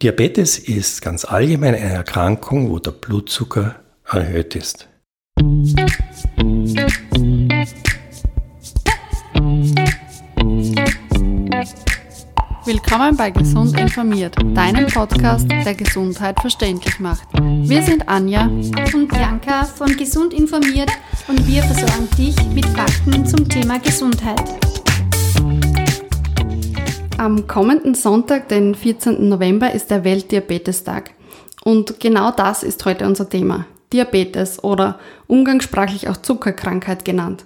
Diabetes ist ganz allgemein eine Erkrankung, wo der Blutzucker erhöht ist. Willkommen bei Gesund informiert, deinem Podcast, der Gesundheit verständlich macht. Wir sind Anja und Bianca von Gesund informiert und wir versorgen dich mit Fakten zum Thema Gesundheit. Am kommenden Sonntag, den 14. November, ist der Weltdiabetestag. Und genau das ist heute unser Thema. Diabetes oder umgangssprachlich auch Zuckerkrankheit genannt.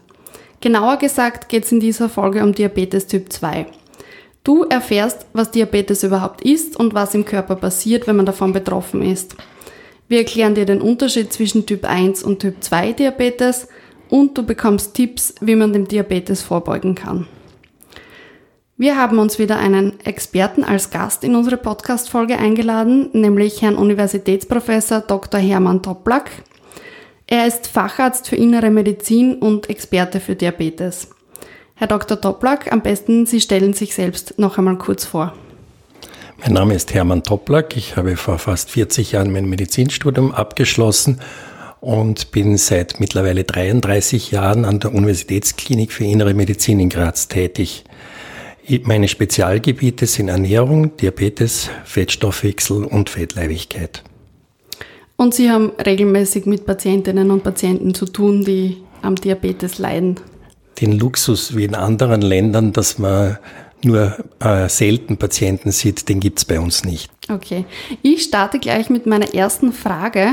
Genauer gesagt geht es in dieser Folge um Diabetes Typ 2. Du erfährst, was Diabetes überhaupt ist und was im Körper passiert, wenn man davon betroffen ist. Wir erklären dir den Unterschied zwischen Typ 1 und Typ 2 Diabetes und du bekommst Tipps, wie man dem Diabetes vorbeugen kann. Wir haben uns wieder einen Experten als Gast in unsere Podcast-Folge eingeladen, nämlich Herrn Universitätsprofessor Dr. Hermann Toplack. Er ist Facharzt für Innere Medizin und Experte für Diabetes. Herr Dr. Toplack, am besten Sie stellen sich selbst noch einmal kurz vor. Mein Name ist Hermann Toplack. Ich habe vor fast 40 Jahren mein Medizinstudium abgeschlossen und bin seit mittlerweile 33 Jahren an der Universitätsklinik für Innere Medizin in Graz tätig. Meine Spezialgebiete sind Ernährung, Diabetes, Fettstoffwechsel und Fettleibigkeit. Und Sie haben regelmäßig mit Patientinnen und Patienten zu tun, die am Diabetes leiden? Den Luxus wie in anderen Ländern, dass man nur äh, selten Patienten sieht, den gibt es bei uns nicht. Okay. Ich starte gleich mit meiner ersten Frage.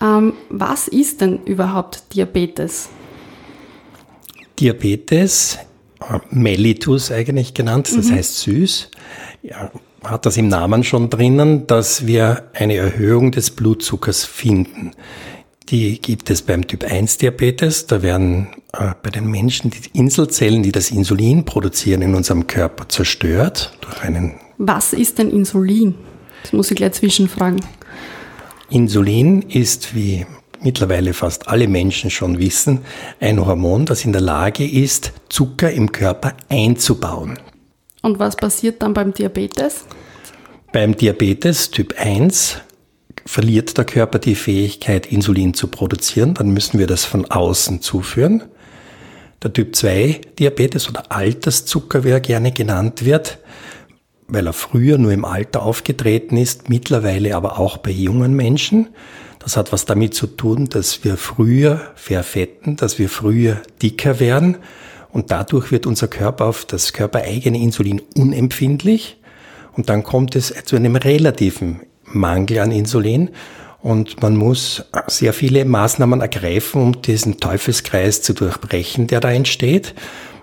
Ähm, was ist denn überhaupt Diabetes? Diabetes Mellitus eigentlich genannt, das mhm. heißt süß. Ja, hat das im Namen schon drinnen, dass wir eine Erhöhung des Blutzuckers finden. Die gibt es beim Typ 1 Diabetes. Da werden äh, bei den Menschen die Inselzellen, die das Insulin produzieren in unserem Körper, zerstört durch einen. Was ist denn Insulin? Das muss ich gleich zwischenfragen. Insulin ist wie mittlerweile fast alle Menschen schon wissen, ein Hormon, das in der Lage ist, Zucker im Körper einzubauen. Und was passiert dann beim Diabetes? Beim Diabetes Typ 1 verliert der Körper die Fähigkeit, Insulin zu produzieren. Dann müssen wir das von außen zuführen. Der Typ 2 Diabetes oder Alterszucker, wie er gerne genannt wird, weil er früher nur im Alter aufgetreten ist, mittlerweile aber auch bei jungen Menschen. Das hat was damit zu tun, dass wir früher verfetten, dass wir früher dicker werden. Und dadurch wird unser Körper auf das körpereigene Insulin unempfindlich. Und dann kommt es zu einem relativen Mangel an Insulin. Und man muss sehr viele Maßnahmen ergreifen, um diesen Teufelskreis zu durchbrechen, der da entsteht.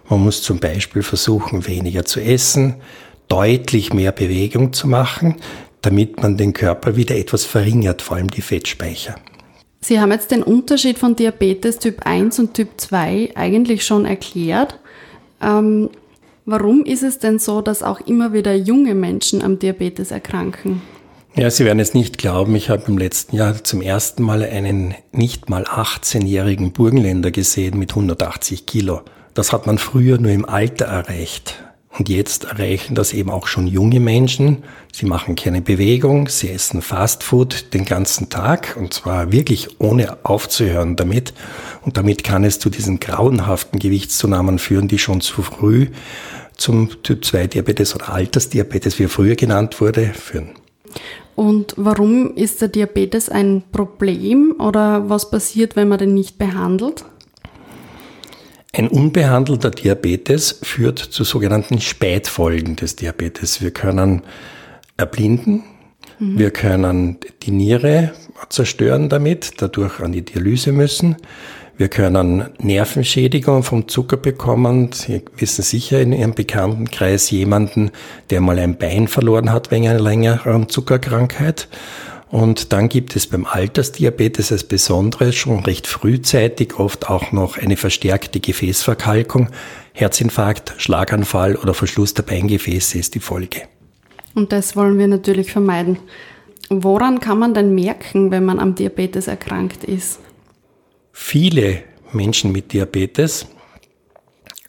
Man muss zum Beispiel versuchen, weniger zu essen, deutlich mehr Bewegung zu machen, damit man den Körper wieder etwas verringert, vor allem die Fettspeicher. Sie haben jetzt den Unterschied von Diabetes Typ 1 und Typ 2 eigentlich schon erklärt. Ähm, warum ist es denn so, dass auch immer wieder junge Menschen am Diabetes erkranken? Ja, Sie werden es nicht glauben, ich habe im letzten Jahr zum ersten Mal einen nicht mal 18-jährigen Burgenländer gesehen mit 180 Kilo. Das hat man früher nur im Alter erreicht. Und jetzt erreichen das eben auch schon junge Menschen. Sie machen keine Bewegung, sie essen Fastfood den ganzen Tag und zwar wirklich ohne aufzuhören damit. Und damit kann es zu diesen grauenhaften Gewichtszunahmen führen, die schon zu früh zum Typ 2 Diabetes oder Altersdiabetes, wie er früher genannt wurde, führen. Und warum ist der Diabetes ein Problem oder was passiert, wenn man den nicht behandelt? Ein unbehandelter Diabetes führt zu sogenannten Spätfolgen des Diabetes. Wir können erblinden, mhm. wir können die Niere zerstören damit, dadurch an die Dialyse müssen. Wir können Nervenschädigung vom Zucker bekommen. Sie wissen sicher in Ihrem Bekanntenkreis jemanden, der mal ein Bein verloren hat wegen einer längeren Zuckerkrankheit. Und dann gibt es beim Altersdiabetes als Besonderes schon recht frühzeitig oft auch noch eine verstärkte Gefäßverkalkung. Herzinfarkt, Schlaganfall oder Verschluss der Beingefäße ist die Folge. Und das wollen wir natürlich vermeiden. Woran kann man denn merken, wenn man am Diabetes erkrankt ist? Viele Menschen mit Diabetes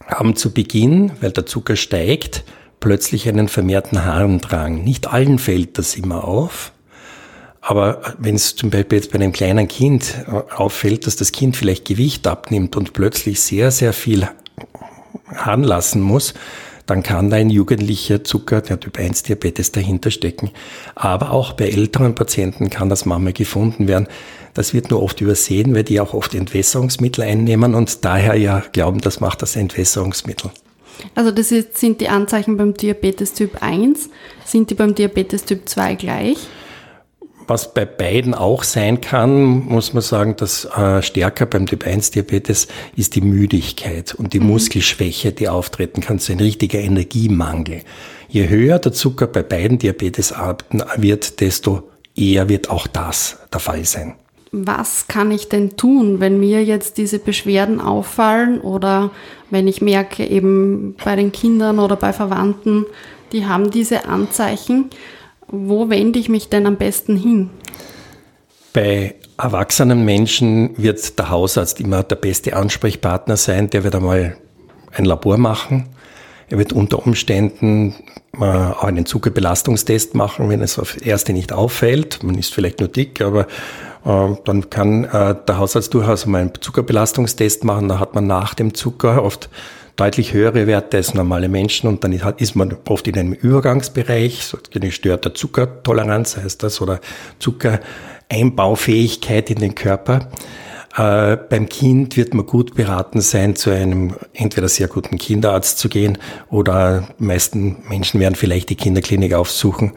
haben zu Beginn, weil der Zucker steigt, plötzlich einen vermehrten Harndrang. Nicht allen fällt das immer auf. Aber wenn es zum Beispiel jetzt bei einem kleinen Kind auffällt, dass das Kind vielleicht Gewicht abnimmt und plötzlich sehr, sehr viel heranlassen muss, dann kann da ein jugendlicher Zucker, der Typ 1 Diabetes dahinter stecken. Aber auch bei älteren Patienten kann das manchmal gefunden werden. Das wird nur oft übersehen, weil die auch oft Entwässerungsmittel einnehmen und daher ja glauben, das macht das Entwässerungsmittel. Also das sind die Anzeichen beim Diabetes Typ 1, sind die beim Diabetes Typ 2 gleich? Was bei beiden auch sein kann, muss man sagen, dass äh, stärker beim Typ 1 Diabetes ist die Müdigkeit und die mhm. Muskelschwäche, die auftreten kann, so ein richtiger Energiemangel. Je höher der Zucker bei beiden Diabetesarten wird, desto eher wird auch das der Fall sein. Was kann ich denn tun, wenn mir jetzt diese Beschwerden auffallen oder wenn ich merke, eben bei den Kindern oder bei Verwandten, die haben diese Anzeichen? Wo wende ich mich denn am besten hin? Bei erwachsenen Menschen wird der Hausarzt immer der beste Ansprechpartner sein. Der wird einmal ein Labor machen. Er wird unter Umständen äh, auch einen Zuckerbelastungstest machen, wenn es auf erste nicht auffällt. Man ist vielleicht nur dick, aber äh, dann kann äh, der Hausarzt durchaus mal einen Zuckerbelastungstest machen. Da hat man nach dem Zucker oft deutlich höhere Werte als normale Menschen und dann ist man oft in einem Übergangsbereich, so eine gestörte Zuckertoleranz heißt das oder Zuckereinbaufähigkeit in den Körper. Äh, beim Kind wird man gut beraten sein, zu einem entweder sehr guten Kinderarzt zu gehen oder meisten Menschen werden vielleicht die Kinderklinik aufsuchen.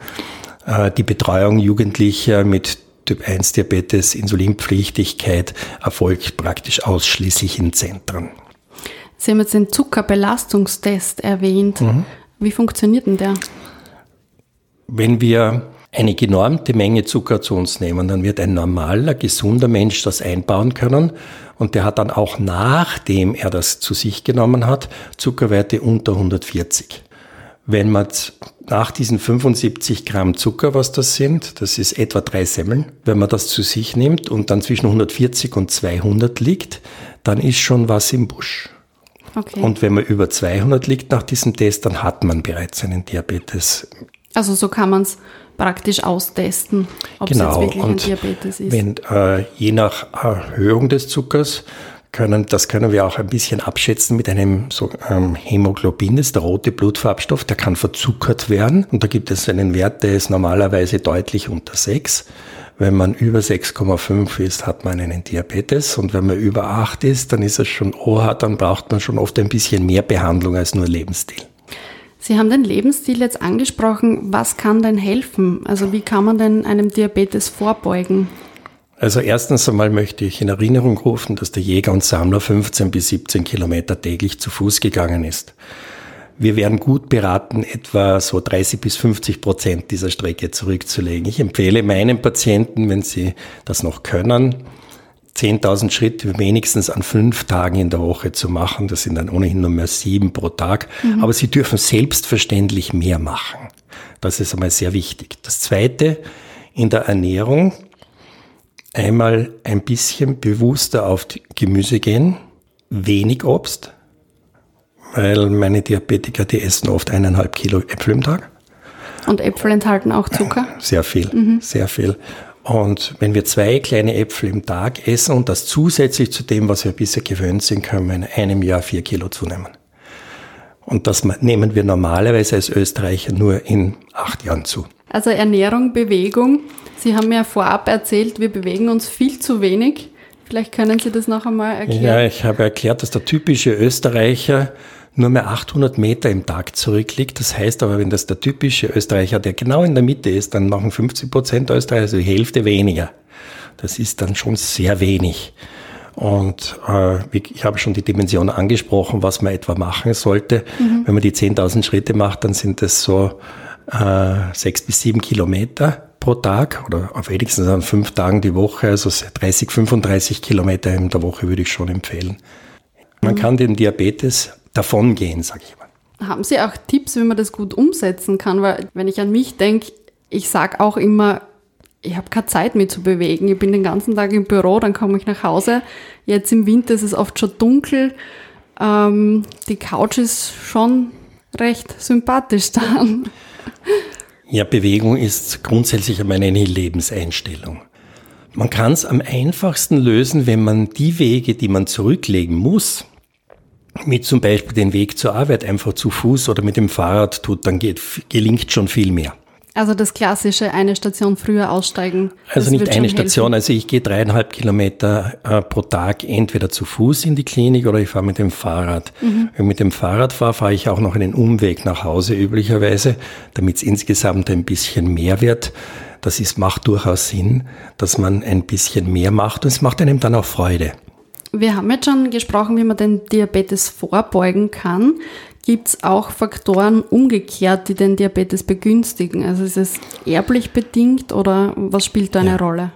Äh, die Betreuung Jugendlicher mit Typ 1 Diabetes, Insulinpflichtigkeit erfolgt praktisch ausschließlich in Zentren. Sie haben jetzt den Zuckerbelastungstest erwähnt. Mhm. Wie funktioniert denn der? Wenn wir eine genormte Menge Zucker zu uns nehmen, dann wird ein normaler, gesunder Mensch das einbauen können und der hat dann auch nachdem er das zu sich genommen hat, Zuckerwerte unter 140. Wenn man nach diesen 75 Gramm Zucker, was das sind, das ist etwa drei Semmeln, wenn man das zu sich nimmt und dann zwischen 140 und 200 liegt, dann ist schon was im Busch. Okay. Und wenn man über 200 liegt nach diesem Test, dann hat man bereits einen Diabetes. Also so kann man es praktisch austesten, ob genau. es jetzt wirklich Und ein Diabetes ist. Wenn, äh, je nach Erhöhung des Zuckers können, das können wir auch ein bisschen abschätzen mit einem so, ähm, Hämoglobin, das ist der rote Blutfarbstoff, der kann verzuckert werden. Und da gibt es einen Wert, der ist normalerweise deutlich unter 6. Wenn man über 6,5 ist, hat man einen Diabetes und wenn man über 8 ist, dann ist es schon OH, dann braucht man schon oft ein bisschen mehr Behandlung als nur Lebensstil. Sie haben den Lebensstil jetzt angesprochen. Was kann denn helfen? Also wie kann man denn einem Diabetes vorbeugen? Also erstens einmal möchte ich in Erinnerung rufen, dass der Jäger und Sammler 15 bis 17 Kilometer täglich zu Fuß gegangen ist. Wir wären gut beraten, etwa so 30 bis 50 Prozent dieser Strecke zurückzulegen. Ich empfehle meinen Patienten, wenn sie das noch können, 10.000 Schritte wenigstens an fünf Tagen in der Woche zu machen. Das sind dann ohnehin nur mehr sieben pro Tag. Mhm. Aber sie dürfen selbstverständlich mehr machen. Das ist einmal sehr wichtig. Das Zweite, in der Ernährung einmal ein bisschen bewusster auf Gemüse gehen, wenig Obst, weil meine Diabetiker, die essen oft eineinhalb Kilo Äpfel im Tag. Und Äpfel enthalten auch Zucker? Sehr viel, mhm. sehr viel. Und wenn wir zwei kleine Äpfel im Tag essen und das zusätzlich zu dem, was wir bisher gewöhnt sind, können wir in einem Jahr vier Kilo zunehmen. Und das nehmen wir normalerweise als Österreicher nur in acht Jahren zu. Also Ernährung, Bewegung. Sie haben mir vorab erzählt, wir bewegen uns viel zu wenig. Vielleicht können Sie das noch einmal erklären. Ja, ich habe erklärt, dass der typische Österreicher nur mehr 800 Meter im Tag zurückliegt. Das heißt aber, wenn das der typische Österreicher, der genau in der Mitte ist, dann machen 50 Prozent Österreicher, also die Hälfte weniger. Das ist dann schon sehr wenig. Und äh, ich habe schon die Dimension angesprochen, was man etwa machen sollte. Mhm. Wenn man die 10.000 Schritte macht, dann sind das so äh, sechs bis sieben Kilometer pro Tag oder auf wenigstens an fünf Tagen die Woche, also 30, 35 Kilometer in der Woche würde ich schon empfehlen. Man kann den Diabetes davongehen, sage ich mal. Haben Sie auch Tipps, wie man das gut umsetzen kann? Weil wenn ich an mich denke, ich sage auch immer, ich habe keine Zeit mehr zu bewegen. Ich bin den ganzen Tag im Büro, dann komme ich nach Hause. Jetzt im Winter ist es oft schon dunkel. Ähm, die Couch ist schon recht sympathisch dann. Ja, Bewegung ist grundsätzlich einmal eine Lebenseinstellung. Man kann es am einfachsten lösen, wenn man die Wege, die man zurücklegen muss, mit zum Beispiel den Weg zur Arbeit einfach zu Fuß oder mit dem Fahrrad tut, dann geht, gelingt schon viel mehr. Also das klassische eine Station früher aussteigen. Also nicht eine Station, also ich gehe dreieinhalb Kilometer äh, pro Tag entweder zu Fuß in die Klinik oder ich fahre mit dem Fahrrad. Mhm. Wenn ich mit dem Fahrrad fahre, fahre ich auch noch einen Umweg nach Hause üblicherweise, damit es insgesamt ein bisschen mehr wird. Das ist, macht durchaus Sinn, dass man ein bisschen mehr macht und es macht einem dann auch Freude. Wir haben jetzt schon gesprochen, wie man den Diabetes vorbeugen kann. Gibt es auch Faktoren umgekehrt, die den Diabetes begünstigen? Also ist es erblich bedingt oder was spielt da eine ja. Rolle?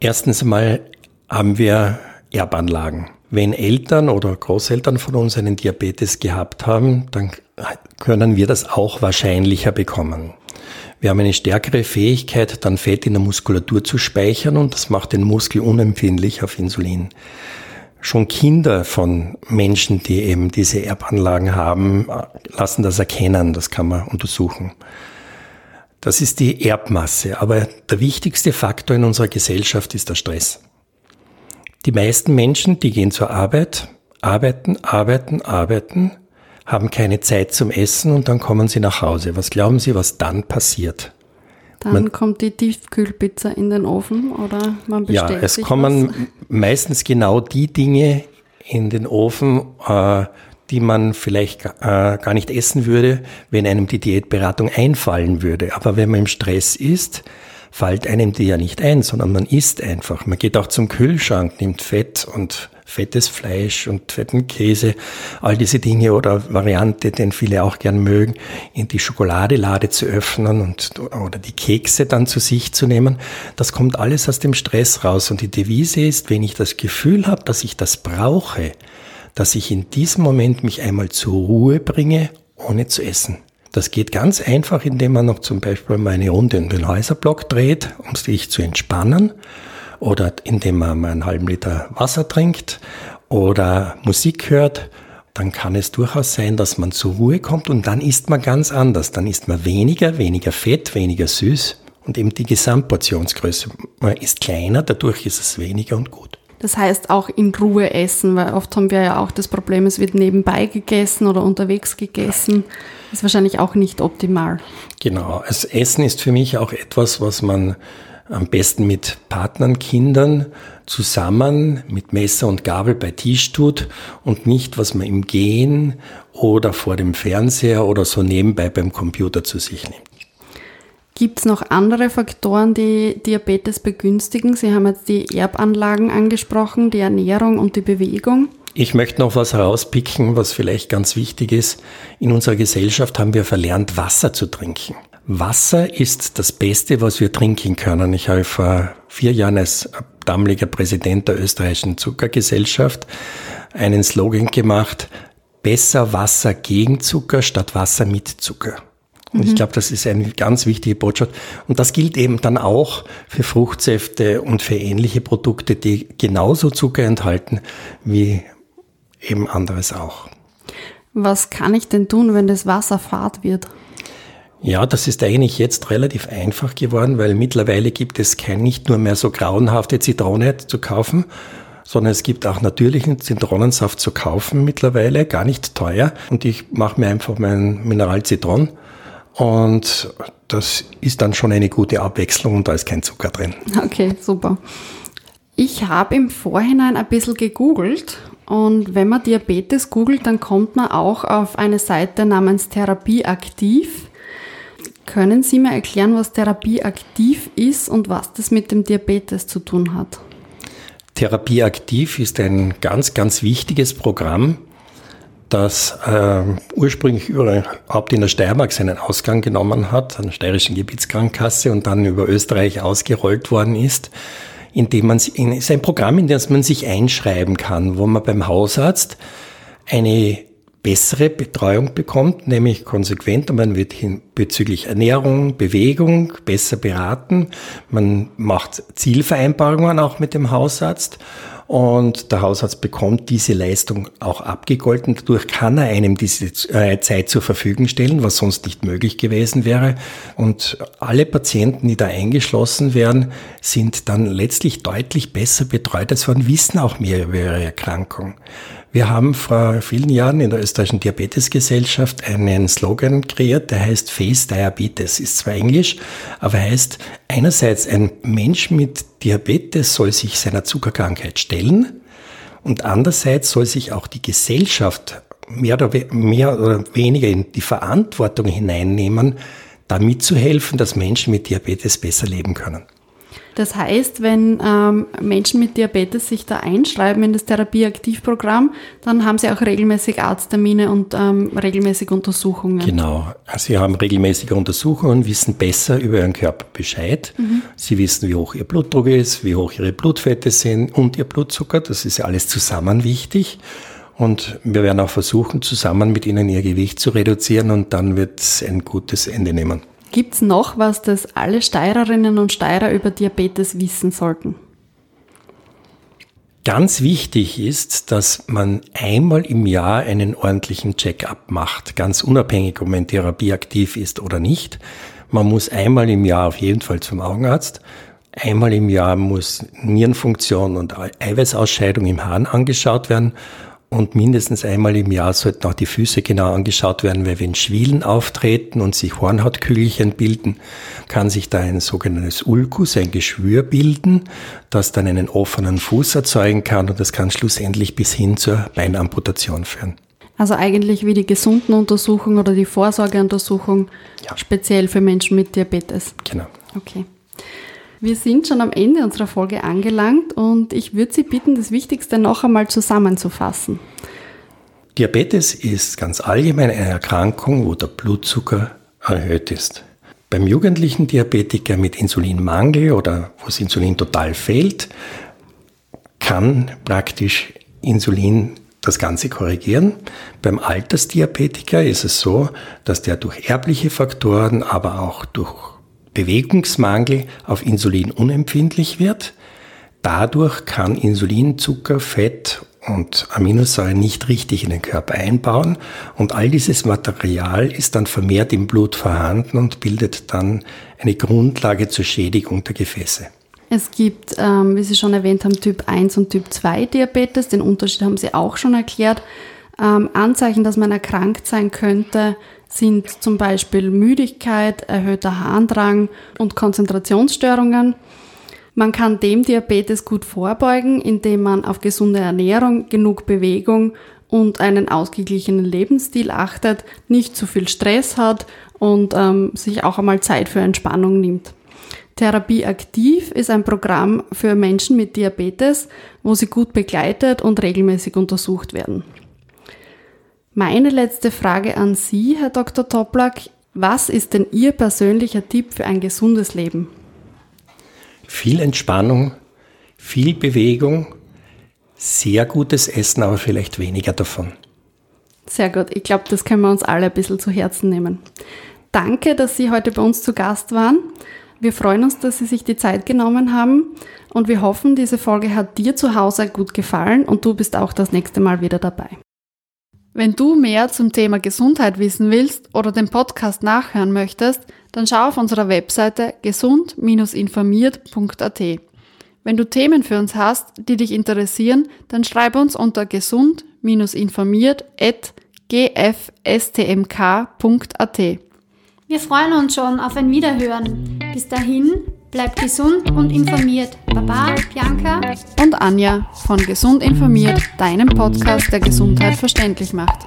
Erstens einmal haben wir Erbanlagen. Wenn Eltern oder Großeltern von uns einen Diabetes gehabt haben, dann können wir das auch wahrscheinlicher bekommen. Wir haben eine stärkere Fähigkeit, dann Fett in der Muskulatur zu speichern und das macht den Muskel unempfindlich auf Insulin schon Kinder von Menschen, die eben diese Erbanlagen haben, lassen das erkennen. Das kann man untersuchen. Das ist die Erbmasse. Aber der wichtigste Faktor in unserer Gesellschaft ist der Stress. Die meisten Menschen, die gehen zur Arbeit, arbeiten, arbeiten, arbeiten, haben keine Zeit zum Essen und dann kommen sie nach Hause. Was glauben Sie, was dann passiert? Dann man, kommt die Tiefkühlpizza in den Ofen oder man bestellt Ja, es kommen was. meistens genau die Dinge in den Ofen, äh, die man vielleicht äh, gar nicht essen würde, wenn einem die Diätberatung einfallen würde. Aber wenn man im Stress ist, fällt einem die ja nicht ein, sondern man isst einfach. Man geht auch zum Kühlschrank, nimmt Fett und fettes Fleisch und fetten Käse, all diese Dinge oder Variante, den viele auch gern mögen, in die Schokoladelade zu öffnen und, oder die Kekse dann zu sich zu nehmen. Das kommt alles aus dem Stress raus. Und die Devise ist, wenn ich das Gefühl habe, dass ich das brauche, dass ich in diesem Moment mich einmal zur Ruhe bringe, ohne zu essen. Das geht ganz einfach, indem man noch zum Beispiel mal eine Runde in den Häuserblock dreht, um sich zu entspannen oder indem man mal einen halben Liter Wasser trinkt oder Musik hört, dann kann es durchaus sein, dass man zur Ruhe kommt und dann isst man ganz anders. Dann isst man weniger, weniger Fett, weniger süß und eben die Gesamtportionsgröße ist kleiner, dadurch ist es weniger und gut. Das heißt auch in Ruhe essen, weil oft haben wir ja auch das Problem, es wird nebenbei gegessen oder unterwegs gegessen. Ist wahrscheinlich auch nicht optimal. Genau. Das Essen ist für mich auch etwas, was man am besten mit Partnern, Kindern zusammen mit Messer und Gabel bei Tisch tut und nicht, was man im Gehen oder vor dem Fernseher oder so nebenbei beim Computer zu sich nimmt. Gibt es noch andere Faktoren, die Diabetes begünstigen? Sie haben jetzt die Erbanlagen angesprochen, die Ernährung und die Bewegung. Ich möchte noch was herauspicken, was vielleicht ganz wichtig ist. In unserer Gesellschaft haben wir verlernt, Wasser zu trinken. Wasser ist das Beste, was wir trinken können. Ich habe vor vier Jahren als damaliger Präsident der österreichischen Zuckergesellschaft einen Slogan gemacht, besser Wasser gegen Zucker statt Wasser mit Zucker. Und mhm. ich glaube, das ist eine ganz wichtige Botschaft. Und das gilt eben dann auch für Fruchtsäfte und für ähnliche Produkte, die genauso Zucker enthalten wie eben anderes auch. Was kann ich denn tun, wenn das Wasser fad wird? Ja, das ist eigentlich jetzt relativ einfach geworden, weil mittlerweile gibt es kein nicht nur mehr so grauenhafte Zitrone zu kaufen, sondern es gibt auch natürlichen Zitronensaft zu kaufen mittlerweile, gar nicht teuer. Und ich mache mir einfach mein Mineralzitron und das ist dann schon eine gute Abwechslung und da ist kein Zucker drin. Okay, super. Ich habe im Vorhinein ein bisschen gegoogelt und wenn man Diabetes googelt, dann kommt man auch auf eine Seite namens Therapie aktiv. Können Sie mir erklären, was Therapie aktiv ist und was das mit dem Diabetes zu tun hat? Therapie aktiv ist ein ganz, ganz wichtiges Programm, das äh, ursprünglich überhaupt in der Steiermark seinen Ausgang genommen hat, an der Steirischen Gebietskrankenkasse und dann über Österreich ausgerollt worden ist, indem man ist ein Programm, in das man sich einschreiben kann, wo man beim Hausarzt eine bessere Betreuung bekommt, nämlich konsequent. Man wird bezüglich Ernährung, Bewegung besser beraten. Man macht Zielvereinbarungen auch mit dem Hausarzt und der Hausarzt bekommt diese Leistung auch abgegolten. Dadurch kann er einem diese äh, Zeit zur Verfügung stellen, was sonst nicht möglich gewesen wäre. Und alle Patienten, die da eingeschlossen werden, sind dann letztlich deutlich besser betreut als und wissen auch mehr über ihre Erkrankung. Wir haben vor vielen Jahren in der österreichischen Diabetesgesellschaft einen Slogan kreiert, der heißt Face Diabetes. Ist zwar Englisch, aber heißt einerseits ein Mensch mit Diabetes soll sich seiner Zuckerkrankheit stellen und andererseits soll sich auch die Gesellschaft mehr oder, mehr oder weniger in die Verantwortung hineinnehmen, damit zu helfen, dass Menschen mit Diabetes besser leben können. Das heißt, wenn ähm, Menschen mit Diabetes sich da einschreiben in das Therapieaktivprogramm, dann haben sie auch regelmäßig Arzttermine und ähm, regelmäßig Untersuchungen. Genau. Sie haben regelmäßige Untersuchungen, wissen besser über ihren Körper Bescheid. Mhm. Sie wissen, wie hoch ihr Blutdruck ist, wie hoch ihre Blutfette sind und ihr Blutzucker. Das ist ja alles zusammen wichtig. Und wir werden auch versuchen, zusammen mit ihnen ihr Gewicht zu reduzieren und dann wird es ein gutes Ende nehmen. Gibt es noch was, das alle Steirerinnen und Steirer über Diabetes wissen sollten? Ganz wichtig ist, dass man einmal im Jahr einen ordentlichen Check-up macht, ganz unabhängig, ob man Therapie aktiv ist oder nicht. Man muss einmal im Jahr auf jeden Fall zum Augenarzt. Einmal im Jahr muss Nierenfunktion und Eiweißausscheidung im Hahn angeschaut werden und mindestens einmal im Jahr sollten auch die Füße genau angeschaut werden, weil wenn Schwielen auftreten und sich Hornhautkügelchen bilden, kann sich da ein sogenanntes Ulkus, ein Geschwür bilden, das dann einen offenen Fuß erzeugen kann und das kann schlussendlich bis hin zur Beinamputation führen. Also eigentlich wie die gesunden Untersuchung oder die Vorsorgeuntersuchung, ja. speziell für Menschen mit Diabetes. Genau. Okay. Wir sind schon am Ende unserer Folge angelangt und ich würde Sie bitten, das Wichtigste noch einmal zusammenzufassen. Diabetes ist ganz allgemein eine Erkrankung, wo der Blutzucker erhöht ist. Beim jugendlichen Diabetiker mit Insulinmangel oder wo das Insulin total fehlt, kann praktisch Insulin das Ganze korrigieren. Beim Altersdiabetiker ist es so, dass der durch erbliche Faktoren, aber auch durch Bewegungsmangel auf Insulin unempfindlich wird. Dadurch kann Insulin, Zucker, Fett und Aminosäuren nicht richtig in den Körper einbauen und all dieses Material ist dann vermehrt im Blut vorhanden und bildet dann eine Grundlage zur Schädigung der Gefäße. Es gibt, ähm, wie Sie schon erwähnt haben, Typ 1 und Typ 2 Diabetes. Den Unterschied haben Sie auch schon erklärt. Ähm, Anzeichen, dass man erkrankt sein könnte, sind zum Beispiel Müdigkeit, erhöhter Harndrang und Konzentrationsstörungen. Man kann dem Diabetes gut vorbeugen, indem man auf gesunde Ernährung, genug Bewegung und einen ausgeglichenen Lebensstil achtet, nicht zu viel Stress hat und ähm, sich auch einmal Zeit für Entspannung nimmt. Therapie aktiv ist ein Programm für Menschen mit Diabetes, wo sie gut begleitet und regelmäßig untersucht werden. Meine letzte Frage an Sie, Herr Dr. Toplak. Was ist denn Ihr persönlicher Tipp für ein gesundes Leben? Viel Entspannung, viel Bewegung, sehr gutes Essen, aber vielleicht weniger davon. Sehr gut. Ich glaube, das können wir uns alle ein bisschen zu Herzen nehmen. Danke, dass Sie heute bei uns zu Gast waren. Wir freuen uns, dass Sie sich die Zeit genommen haben und wir hoffen, diese Folge hat dir zu Hause gut gefallen und du bist auch das nächste Mal wieder dabei. Wenn du mehr zum Thema Gesundheit wissen willst oder den Podcast nachhören möchtest, dann schau auf unserer Webseite gesund-informiert.at. Wenn du Themen für uns hast, die dich interessieren, dann schreibe uns unter gesund-informiert.gfstmk.at. Wir freuen uns schon auf ein Wiederhören. Bis dahin, Bleibt gesund und informiert. Baba, Bianca und Anja von Gesund informiert, deinem Podcast, der Gesundheit verständlich macht.